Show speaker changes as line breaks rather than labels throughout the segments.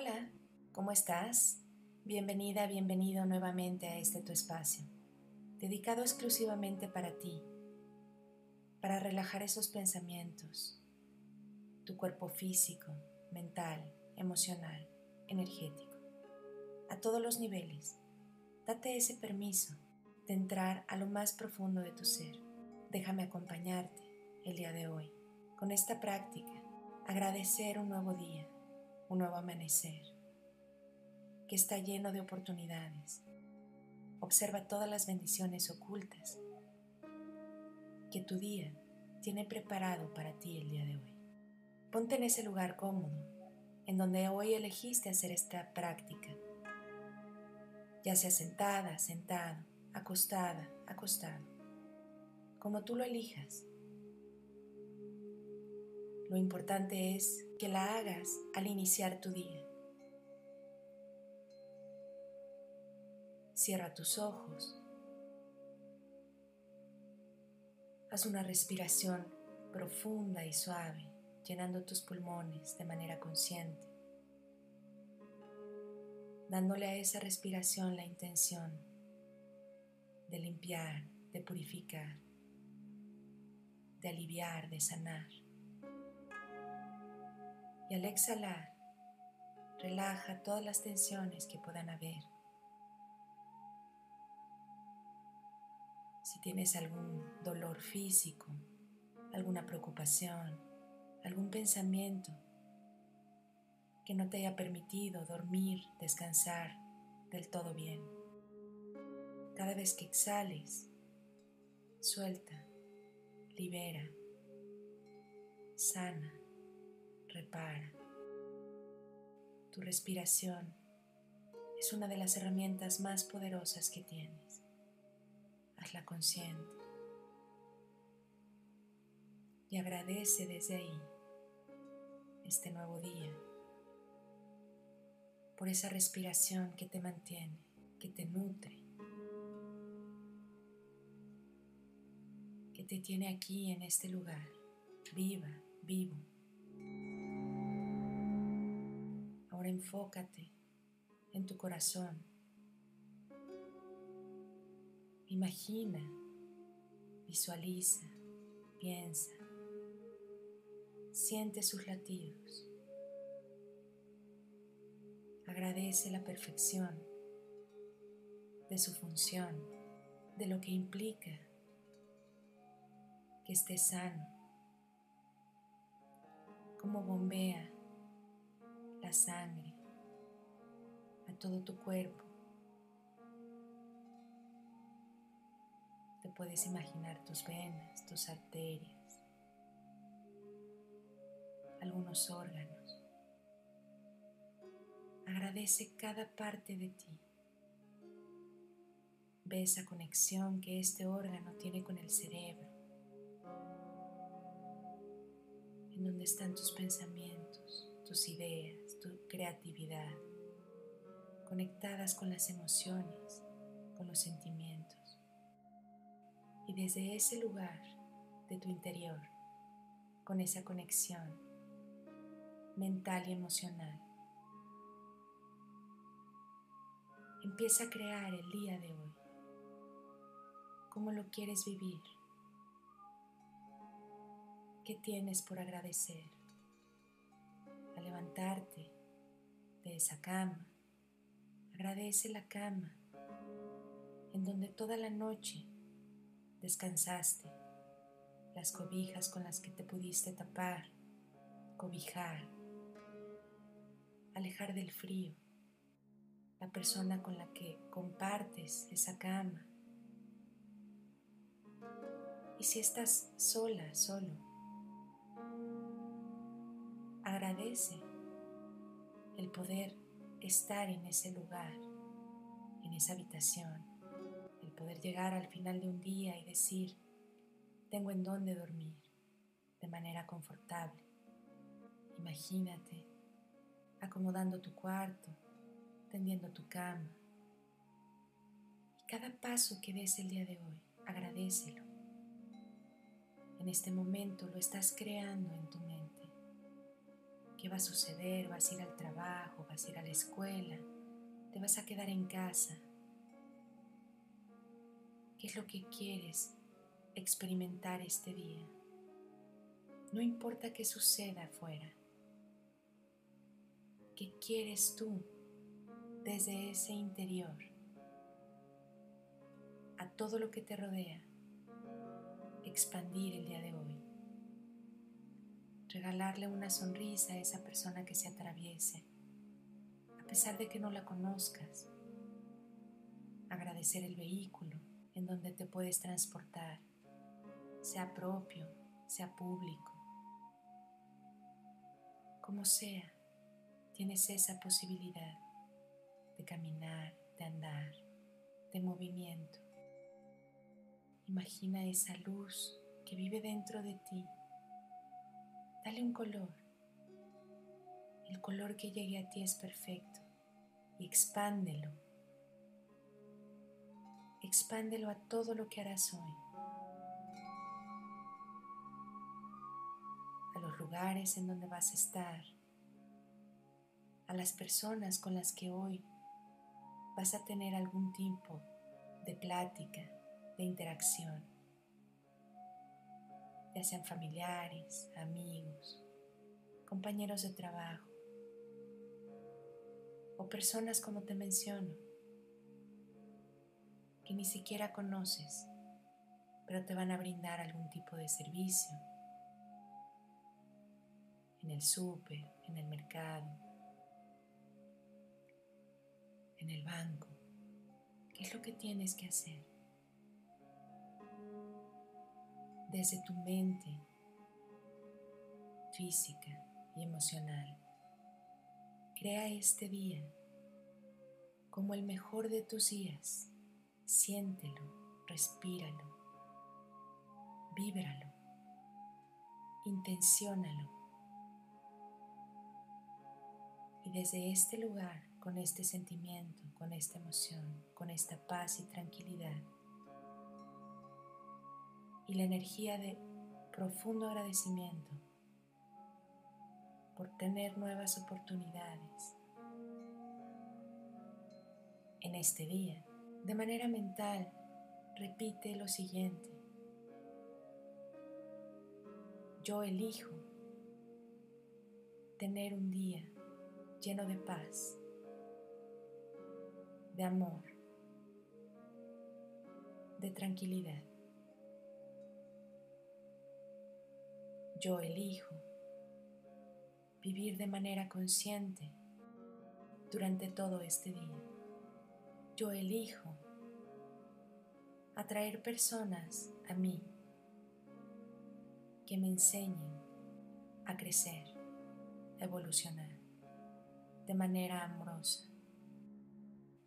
Hola, ¿cómo estás? Bienvenida, bienvenido nuevamente a este tu espacio, dedicado exclusivamente para ti, para relajar esos pensamientos, tu cuerpo físico, mental, emocional, energético, a todos los niveles. Date ese permiso de entrar a lo más profundo de tu ser. Déjame acompañarte el día de hoy con esta práctica, agradecer un nuevo día un nuevo amanecer que está lleno de oportunidades. Observa todas las bendiciones ocultas que tu día tiene preparado para ti el día de hoy. Ponte en ese lugar cómodo, en donde hoy elegiste hacer esta práctica, ya sea sentada, sentado, acostada, acostado, como tú lo elijas. Lo importante es que la hagas al iniciar tu día. Cierra tus ojos. Haz una respiración profunda y suave, llenando tus pulmones de manera consciente, dándole a esa respiración la intención de limpiar, de purificar, de aliviar, de sanar. Y al exhalar, relaja todas las tensiones que puedan haber. Si tienes algún dolor físico, alguna preocupación, algún pensamiento que no te haya permitido dormir, descansar del todo bien. Cada vez que exhales, suelta, libera, sana repara. Tu respiración es una de las herramientas más poderosas que tienes. Hazla consciente y agradece desde ahí este nuevo día por esa respiración que te mantiene, que te nutre, que te tiene aquí en este lugar, viva, vivo. Ahora enfócate en tu corazón. Imagina, visualiza, piensa, siente sus latidos. Agradece la perfección de su función, de lo que implica que esté sano, como bombea la sangre a todo tu cuerpo. Te puedes imaginar tus venas, tus arterias, algunos órganos. Agradece cada parte de ti. Ve esa conexión que este órgano tiene con el cerebro, en donde están tus pensamientos, tus ideas, tu creatividad, conectadas con las emociones, con los sentimientos. Y desde ese lugar de tu interior, con esa conexión mental y emocional, empieza a crear el día de hoy. ¿Cómo lo quieres vivir? ¿Qué tienes por agradecer? Esa cama, agradece la cama en donde toda la noche descansaste, las cobijas con las que te pudiste tapar, cobijar, alejar del frío, la persona con la que compartes esa cama. Y si estás sola, solo, agradece el poder estar en ese lugar, en esa habitación, el poder llegar al final de un día y decir, tengo en dónde dormir de manera confortable. Imagínate acomodando tu cuarto, tendiendo tu cama. Y cada paso que des el día de hoy, agradecelo. En este momento lo estás creando en tu mente ¿Qué va a suceder? ¿Vas a ir al trabajo? ¿Vas a ir a la escuela? ¿Te vas a quedar en casa? ¿Qué es lo que quieres experimentar este día? No importa qué suceda afuera. ¿Qué quieres tú desde ese interior a todo lo que te rodea expandir el día de hoy? Regalarle una sonrisa a esa persona que se atraviese, a pesar de que no la conozcas. Agradecer el vehículo en donde te puedes transportar, sea propio, sea público. Como sea, tienes esa posibilidad de caminar, de andar, de movimiento. Imagina esa luz que vive dentro de ti Dale un color. El color que llegue a ti es perfecto y expándelo. Expándelo a todo lo que harás hoy. A los lugares en donde vas a estar. A las personas con las que hoy vas a tener algún tipo de plática, de interacción ya sean familiares, amigos, compañeros de trabajo o personas como te menciono, que ni siquiera conoces, pero te van a brindar algún tipo de servicio en el súper, en el mercado, en el banco. ¿Qué es lo que tienes que hacer? Desde tu mente física y emocional. Crea este día como el mejor de tus días. Siéntelo, respíralo, víbralo, intenciónalo. Y desde este lugar, con este sentimiento, con esta emoción, con esta paz y tranquilidad, y la energía de profundo agradecimiento por tener nuevas oportunidades en este día. De manera mental, repite lo siguiente. Yo elijo tener un día lleno de paz, de amor, de tranquilidad. Yo elijo vivir de manera consciente durante todo este día. Yo elijo atraer personas a mí que me enseñen a crecer, a evolucionar de manera amorosa.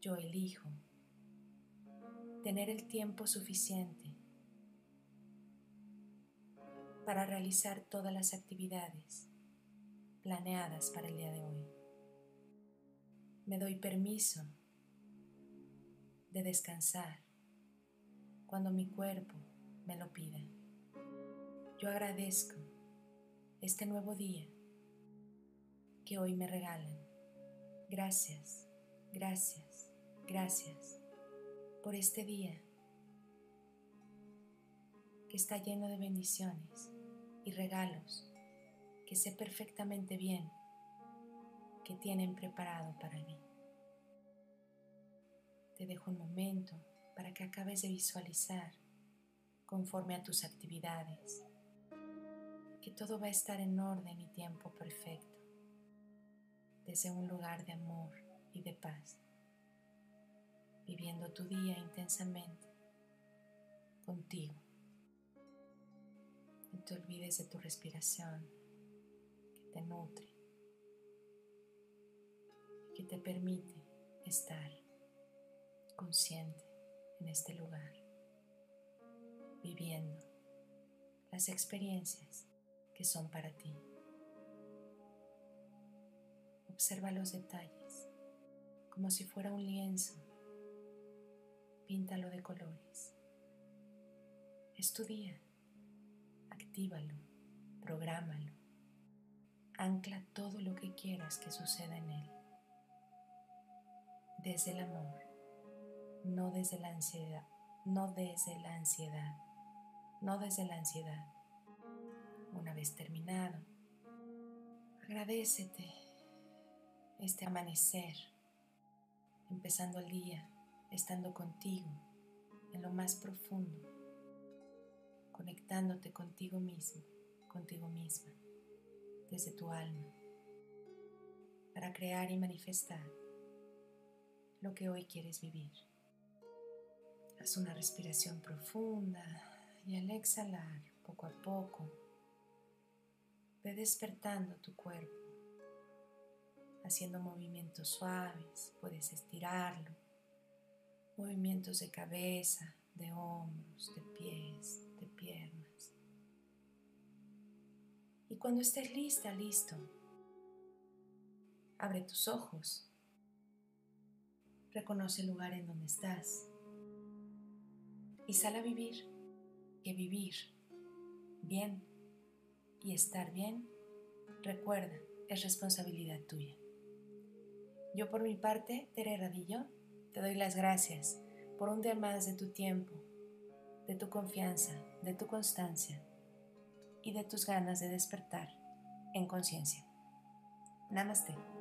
Yo elijo tener el tiempo suficiente para realizar todas las actividades planeadas para el día de hoy. Me doy permiso de descansar cuando mi cuerpo me lo pida. Yo agradezco este nuevo día que hoy me regalan. Gracias, gracias, gracias por este día que está lleno de bendiciones y regalos que sé perfectamente bien que tienen preparado para mí. Te dejo un momento para que acabes de visualizar conforme a tus actividades, que todo va a estar en orden y tiempo perfecto, desde un lugar de amor y de paz, viviendo tu día intensamente contigo te olvides de tu respiración que te nutre y que te permite estar consciente en este lugar, viviendo las experiencias que son para ti. Observa los detalles como si fuera un lienzo. Píntalo de colores. Es tu día actívalo, prográmalo. ancla todo lo que quieras que suceda en él. Desde el amor, no desde la ansiedad, no desde la ansiedad, no desde la ansiedad. Una vez terminado, agradecete este amanecer, empezando el día, estando contigo en lo más profundo, conectándote contigo mismo, contigo misma desde tu alma para crear y manifestar lo que hoy quieres vivir. Haz una respiración profunda y al exhalar poco a poco, ve despertando tu cuerpo, haciendo movimientos suaves, puedes estirarlo, movimientos de cabeza, de hombros, de pies, Y cuando estés lista, listo, abre tus ojos. Reconoce el lugar en donde estás. Y sal a vivir. Que vivir bien y estar bien, recuerda, es responsabilidad tuya. Yo por mi parte, Tere Radillo, te doy las gracias por un día más de tu tiempo, de tu confianza, de tu constancia y de tus ganas de despertar en conciencia. Namaste.